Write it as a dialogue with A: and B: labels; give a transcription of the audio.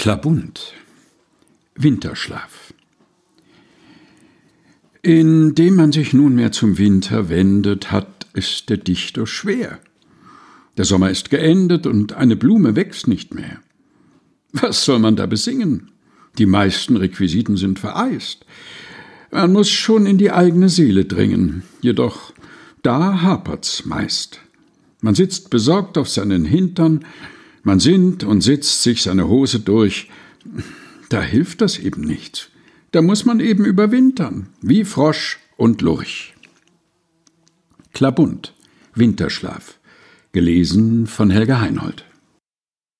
A: Klabund Winterschlaf Indem man sich nunmehr zum Winter wendet, hat es der Dichter schwer. Der Sommer ist geendet und eine Blume wächst nicht mehr. Was soll man da besingen? Die meisten Requisiten sind vereist. Man muss schon in die eigene Seele dringen, jedoch da hapert's meist. Man sitzt besorgt auf seinen Hintern, man sinnt und sitzt sich seine Hose durch. Da hilft das eben nicht. Da muss man eben überwintern, wie Frosch und Lurch. Klabund, Winterschlaf. Gelesen von Helga Heinold.